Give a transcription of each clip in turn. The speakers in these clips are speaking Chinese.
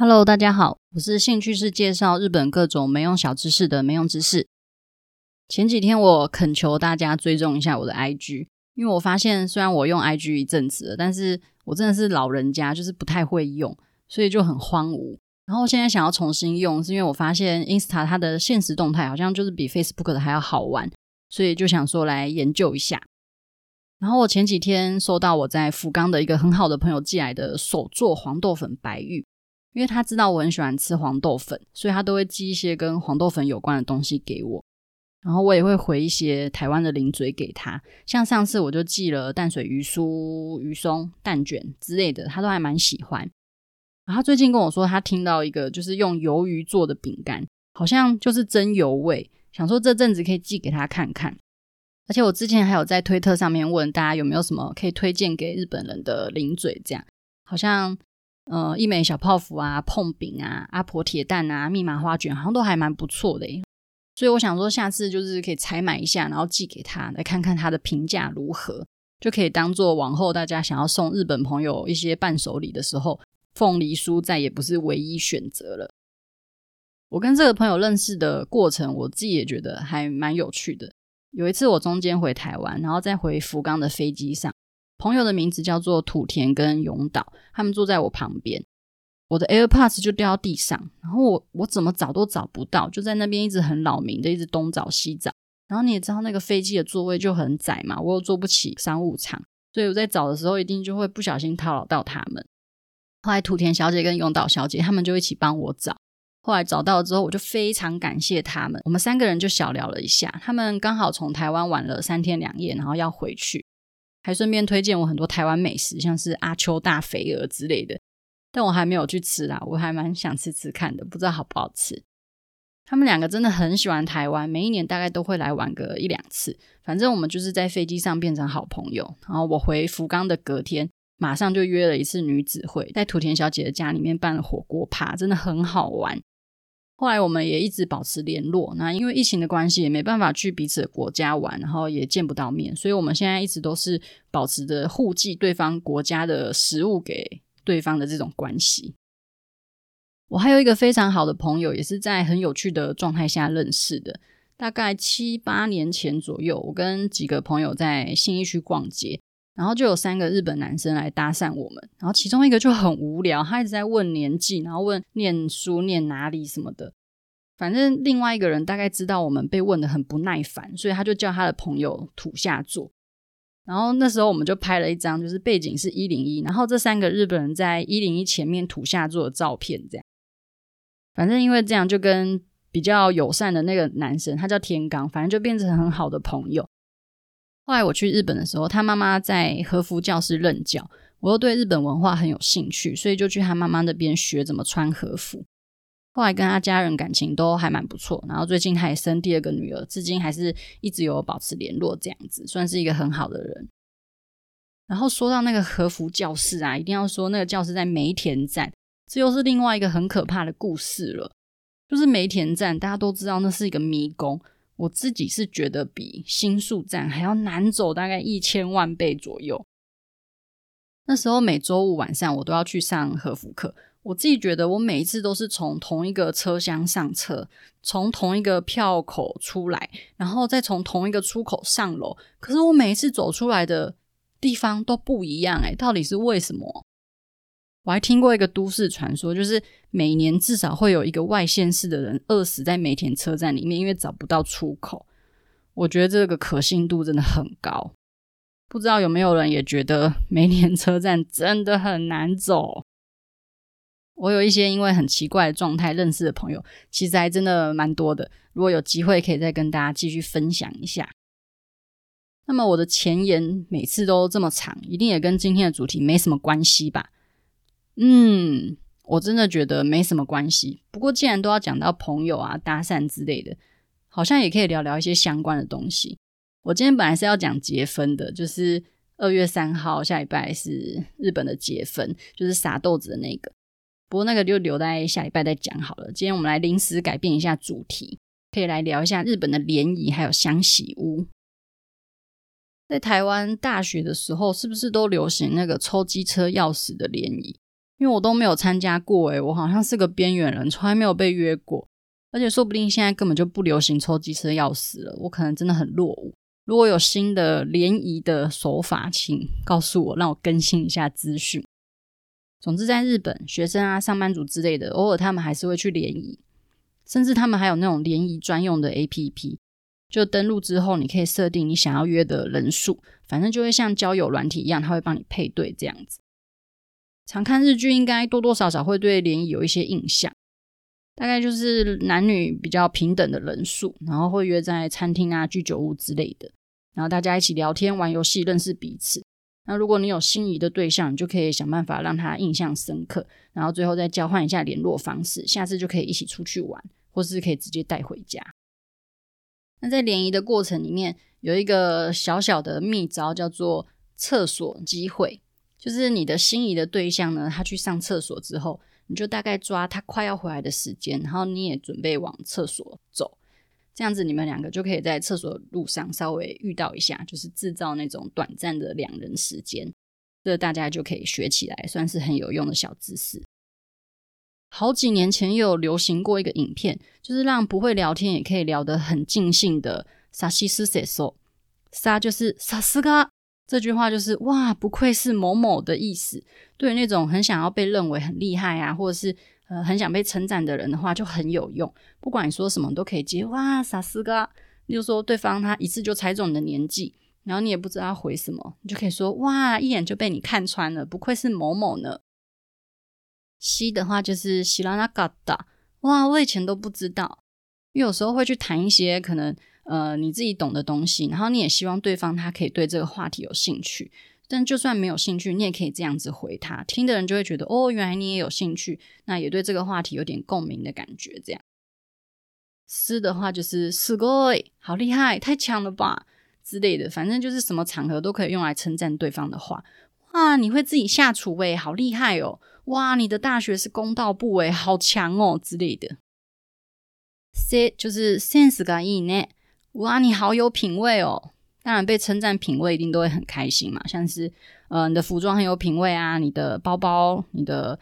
Hello，大家好，我是兴趣是介绍日本各种没用小知识的没用知识。前几天我恳求大家追踪一下我的 IG，因为我发现虽然我用 IG 一阵子了，但是我真的是老人家，就是不太会用，所以就很荒芜。然后现在想要重新用，是因为我发现 Insta 它的现实动态好像就是比 Facebook 的还要好玩，所以就想说来研究一下。然后我前几天收到我在福冈的一个很好的朋友寄来的手做黄豆粉白玉，因为他知道我很喜欢吃黄豆粉，所以他都会寄一些跟黄豆粉有关的东西给我。然后我也会回一些台湾的零嘴给他，像上次我就寄了淡水鱼酥、鱼松、蛋卷之类的，他都还蛮喜欢。然后最近跟我说，他听到一个就是用鱿鱼做的饼干，好像就是真鱿味，想说这阵子可以寄给他看看。而且我之前还有在推特上面问大家有没有什么可以推荐给日本人的零嘴，这样好像呃一枚小泡芙啊、碰饼啊、阿婆铁蛋啊、密麻花卷，好像都还蛮不错的。所以我想说，下次就是可以采买一下，然后寄给他，来看看他的评价如何，就可以当做往后大家想要送日本朋友一些伴手礼的时候，凤梨酥再也不是唯一选择了。我跟这个朋友认识的过程，我自己也觉得还蛮有趣的。有一次我中间回台湾，然后再回福冈的飞机上，朋友的名字叫做土田跟永岛，他们坐在我旁边，我的 AirPods 就掉到地上，然后我我怎么找都找不到，就在那边一直很扰民的一直东找西找，然后你也知道那个飞机的座位就很窄嘛，我又坐不起商务舱，所以我在找的时候一定就会不小心叨扰到他们。后来土田小姐跟永岛小姐他们就一起帮我找。后来找到了之后，我就非常感谢他们。我们三个人就小聊了一下。他们刚好从台湾玩了三天两夜，然后要回去，还顺便推荐我很多台湾美食，像是阿秋大肥鹅之类的。但我还没有去吃啦，我还蛮想吃吃看的，不知道好不好吃。他们两个真的很喜欢台湾，每一年大概都会来玩个一两次。反正我们就是在飞机上变成好朋友。然后我回福冈的隔天，马上就约了一次女子会，在土田小姐的家里面办了火锅趴，真的很好玩。后来我们也一直保持联络，那因为疫情的关系，也没办法去彼此的国家玩，然后也见不到面，所以我们现在一直都是保持着互寄对方国家的食物给对方的这种关系。我还有一个非常好的朋友，也是在很有趣的状态下认识的，大概七八年前左右，我跟几个朋友在信义区逛街。然后就有三个日本男生来搭讪我们，然后其中一个就很无聊，他一直在问年纪，然后问念书念哪里什么的。反正另外一个人大概知道我们被问的很不耐烦，所以他就叫他的朋友土下座。然后那时候我们就拍了一张，就是背景是一零一，然后这三个日本人在一零一前面土下座的照片，这样。反正因为这样，就跟比较友善的那个男生，他叫天刚，反正就变成很好的朋友。后来我去日本的时候，他妈妈在和服教室任教，我又对日本文化很有兴趣，所以就去他妈妈那边学怎么穿和服。后来跟他家人感情都还蛮不错，然后最近他也生第二个女儿，至今还是一直有保持联络，这样子算是一个很好的人。然后说到那个和服教室啊，一定要说那个教室在梅田站，这又是另外一个很可怕的故事了。就是梅田站，大家都知道那是一个迷宫。我自己是觉得比新宿站还要难走，大概一千万倍左右。那时候每周五晚上我都要去上和服课，我自己觉得我每一次都是从同一个车厢上车，从同一个票口出来，然后再从同一个出口上楼。可是我每一次走出来的地方都不一样，诶，到底是为什么？我还听过一个都市传说，就是每年至少会有一个外县市的人饿死在梅田车站里面，因为找不到出口。我觉得这个可信度真的很高。不知道有没有人也觉得梅田车站真的很难走？我有一些因为很奇怪的状态认识的朋友，其实还真的蛮多的。如果有机会，可以再跟大家继续分享一下。那么我的前言每次都这么长，一定也跟今天的主题没什么关系吧？嗯，我真的觉得没什么关系。不过既然都要讲到朋友啊、搭讪之类的，好像也可以聊聊一些相关的东西。我今天本来是要讲结婚的，就是二月三号下礼拜是日本的结婚，就是撒豆子的那个。不过那个就留在下礼拜再讲好了。今天我们来临时改变一下主题，可以来聊一下日本的联谊还有相喜屋。在台湾大学的时候，是不是都流行那个抽机车钥匙的联谊？因为我都没有参加过，诶，我好像是个边缘人，从来没有被约过，而且说不定现在根本就不流行抽机车钥匙了，我可能真的很落伍。如果有新的联谊的手法，请告诉我，让我更新一下资讯。总之，在日本，学生啊、上班族之类的，偶尔他们还是会去联谊，甚至他们还有那种联谊专用的 APP。就登录之后，你可以设定你想要约的人数，反正就会像交友软体一样，它会帮你配对这样子。常看日剧，应该多多少少会对联谊有一些印象，大概就是男女比较平等的人数，然后会约在餐厅啊、居酒屋之类的，然后大家一起聊天、玩游戏、认识彼此。那如果你有心仪的对象，你就可以想办法让他印象深刻，然后最后再交换一下联络方式，下次就可以一起出去玩，或是可以直接带回家。那在联谊的过程里面，有一个小小的秘招，叫做厕所机会。就是你的心仪的对象呢，他去上厕所之后，你就大概抓他快要回来的时间，然后你也准备往厕所走，这样子你们两个就可以在厕所路上稍微遇到一下，就是制造那种短暂的两人时间。这大家就可以学起来，算是很有用的小知识。好几年前有流行过一个影片，就是让不会聊天也可以聊得很尽兴的“さしすせそ”。さ就是さすが， 这句话就是哇，不愧是某某的意思。对于那种很想要被认为很厉害啊，或者是呃很想被称赞的人的话，就很有用。不管你说什么，都可以接哇，さすが。例如说对方他一次就猜中你的年纪，然后你也不知道要回什么，你就可以说哇，一眼就被你看穿了，不愧是某某呢。西的话就是知らなかった，哇，我以前都不知道。因为有时候会去谈一些可能 呃你自己懂的东西，然后你也希望对方他可以对这个话题有兴趣。但就算没有兴趣，你也可以这样子回他，听的人就会觉得哦，原来你也有兴趣，那也对这个话题有点共鸣的感觉。这样，斯的话就是すごい，好厉害，太强了吧之类的，反正就是什么场合都可以用来称赞对方的话。哇，你会自己下厨诶，好厉害哦！哇，你的大学是公道部诶，好强哦之类的。C 就是 sense がいいね， 哇，你好有品味哦。当然，被称赞品味一定都会很开心嘛。像是呃，你的服装很有品味啊，你的包包、你的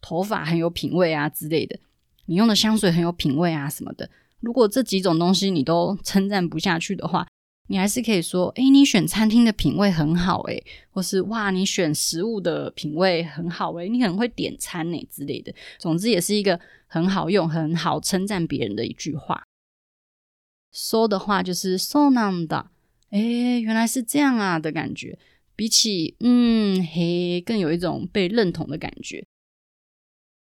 头发很有品味啊之类的，你用的香水很有品味啊什么的。如果这几种东西你都称赞不下去的话，你还是可以说，诶，你选餐厅的品味很好，诶，或是哇，你选食物的品味很好，诶，你很会点餐呢之类的。总之，也是一个很好用、很好称赞别人的一句话。说的话就是そうなんだ，诶，原来是这样啊的感觉，比起嗯嘿，更有一种被认同的感觉。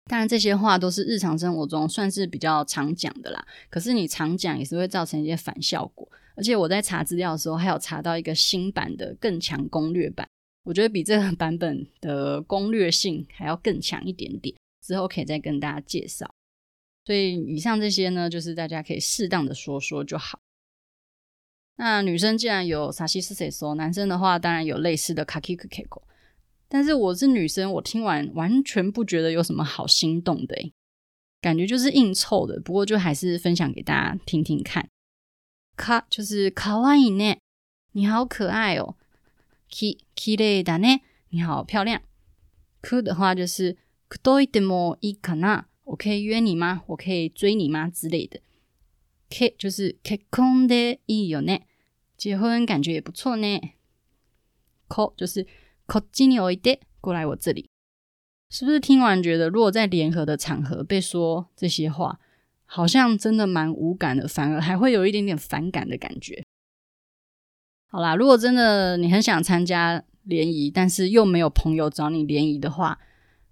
当然，这些话都是日常生活中算是比较常讲的啦。可是你常讲也是会造成一些反效果。而且我在查资料的时候，还有查到一个新版的更强攻略版，我觉得比这个版本的攻略性还要更强一点点。之后可以再跟大家介绍。 所以以上这些呢，就是大家可以适当的说说就好。那女生既然有さしすせそ，男生的话当然有类似的かきくけこ。但是我是女生，我听完完全不觉得有什么好心动的，诶，感觉就是硬凑的。不过就还是分享给大家听听看。か就是かわいいね，你好可爱哦。き、きれいだね，你好漂亮。く的话就是くどいてもいいかな， 我可以约你吗？我可以追你吗？之类的。け就是结婚でいいよね，结婚感觉也不错呢。こ就是こっちにおいで，过来我这里。是不是听完觉得，如果在联合的场合被说这些话，好像真的蛮无感的，反而还会有一点点反感的感觉。好啦，如果真的你很想参加联谊，但是又没有朋友找你联谊的话，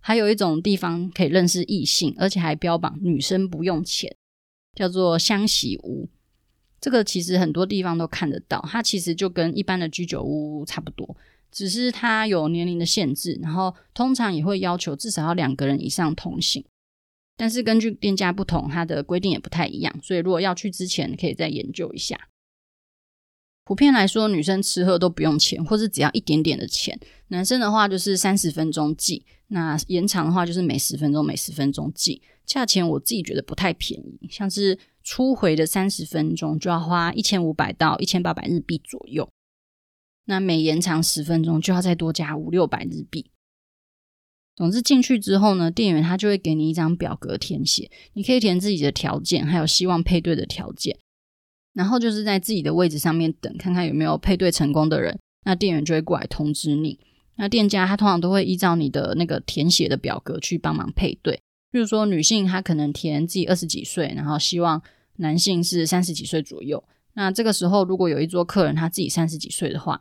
还有一种地方可以认识异性，而且还标榜女生不用钱，叫做相喜屋。这个其实很多地方都看得到，它其实就跟一般的居酒屋差不多，只是它有年龄的限制，然后通常也会要求至少要两个人以上同行。但是根据店家不同，它的规定也不太一样，所以如果要去之前，可以再研究一下。普遍来说，女生吃喝都不用钱，或是只要一点点的钱。男生的话就是三十分钟计，那延长的话就是每十分钟每十分钟计。价钱我自己觉得不太便宜，像是初回的三十分钟就要花一千五百到一千八百日币左右，那每延长十分钟就要再多加五六百日币。总之进去之后呢，店员他就会给你一张表格填写，你可以填自己的条件，还有希望配对的条件，然后就是在自己的位置上面等，看看有没有配对成功的人，那店员就会过来通知你。那店家他通常都会依照你的那个填写的表格去帮忙配对，比如说女性她可能填自己二十几岁，然后希望男性是三十几岁左右。那这个时候如果有一桌客人他自己三十几岁的话，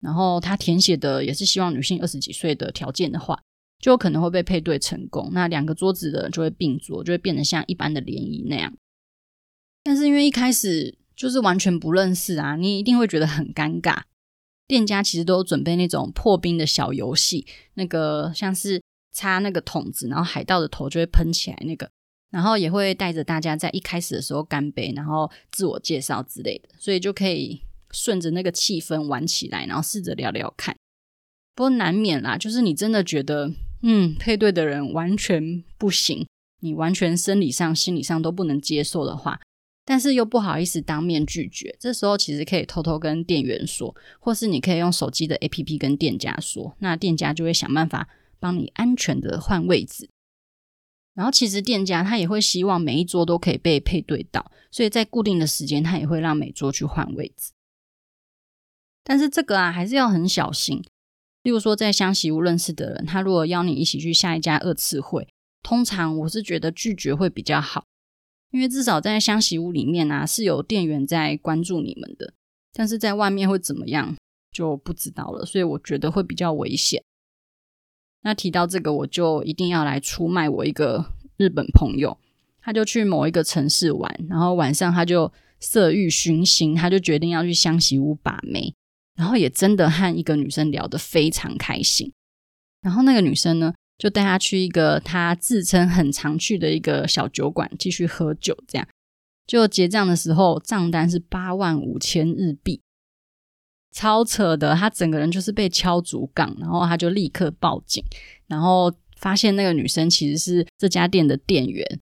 然后他填写的也是希望女性二十几岁的条件的话，就有可能会被配对成功。那两个桌子的人就会并桌，就会变得像一般的联谊那样。但是因为一开始就是完全不认识啊，你一定会觉得很尴尬。店家其实都有准备那种破冰的小游戏，那个像是插那个筒子，然后海盗的头就会喷起来那个，然后也会带着大家在一开始的时候干杯，然后自我介绍之类的，所以就可以。顺着那个气氛玩起来，然后试着聊聊看。不过难免啦，就是你真的觉得，嗯，配对的人完全不行，你完全生理上、心理上都不能接受的话，但是又不好意思当面拒绝。这时候其实可以偷偷跟店员说，或是你可以用手机的 APP 跟店家说，那店家就会想办法帮你安全的换位置。然后其实店家他也会希望每一桌都可以被配对到，所以在固定的时间，他也会让每桌去换位置。但是这个啊，还是要很小心。例如说，在香惜屋认识的人，他如果邀你一起去下一家二次会，通常我是觉得拒绝会比较好，因为至少在香惜屋里面啊，是有店员在关注你们的。但是在外面会怎么样就不知道了，所以我觉得会比较危险。那提到这个，我就一定要来出卖我一个日本朋友，他就去某一个城市玩，然后晚上他就色欲熏心，他就决定要去香惜屋把妹。然后也真的和一个女生聊得非常开心，然后那个女生呢，就带他去一个他自称很常去的一个小酒馆继续喝酒，这样就结账的时候账单是八万五千日币，超扯的，他整个人就是被敲竹杠，然后他就立刻报警，然后发现那个女生其实是这家店的店员。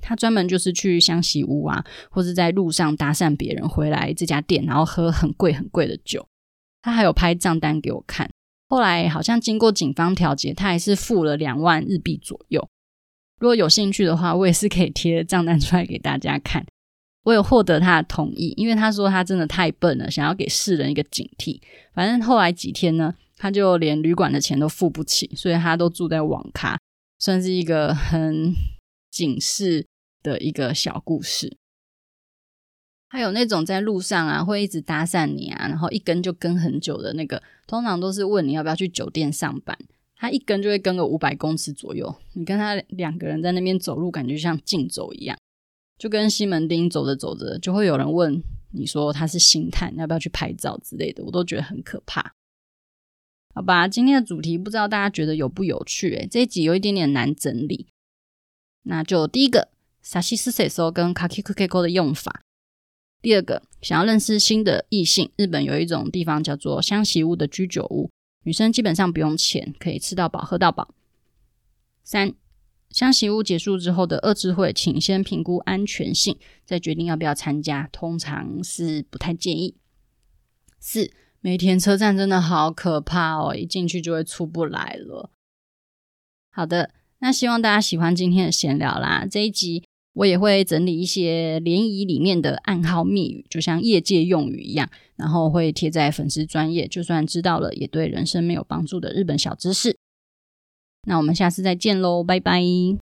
他专门就是去香西屋啊，或是在路上搭讪别人回来这家店，然后喝很贵很贵的酒。他还有拍账单给我看。后来好像经过警方调解，他还是付了两万日币左右。如果有兴趣的话，我也是可以贴账单出来给大家看。我有获得他的同意，因为他说他真的太笨了，想要给世人一个警惕。反正后来几天呢，他就连旅馆的钱都付不起，所以他都住在网咖，算是一个很。警示的一个小故事，还有那种在路上啊会一直搭讪你啊，然后一跟就跟很久的那个，通常都是问你要不要去酒店上班，他一跟就会跟个五百公尺左右，你跟他两个人在那边走路，感觉像竞走一样，就跟西门町走着走着就会有人问你说他是星探，要不要去拍照之类的，我都觉得很可怕。好吧，今天的主题不知道大家觉得有不有趣？诶，这一集有一点点难整理。那就第一个，さしすせそ跟かきくけこ的用法。 第二个，想要认识新的异性，日本有一种地方叫做香席屋的居酒屋，女生基本上不用钱，可以吃到饱、喝到饱。三，香席屋结束之后的二次会，请先评估安全性，再决定要不要参加，通常是不太建议。四，梅田车站真的好可怕哦，一进去就会出不来了。好的。那希望大家喜欢今天的闲聊啦。这一集我也会整理一些联谊里面的暗号密语，就像业界用语一样，然后会贴在粉丝专业，就算知道了也对人生没有帮助的日本小知识。那我们下次再见喽，拜拜。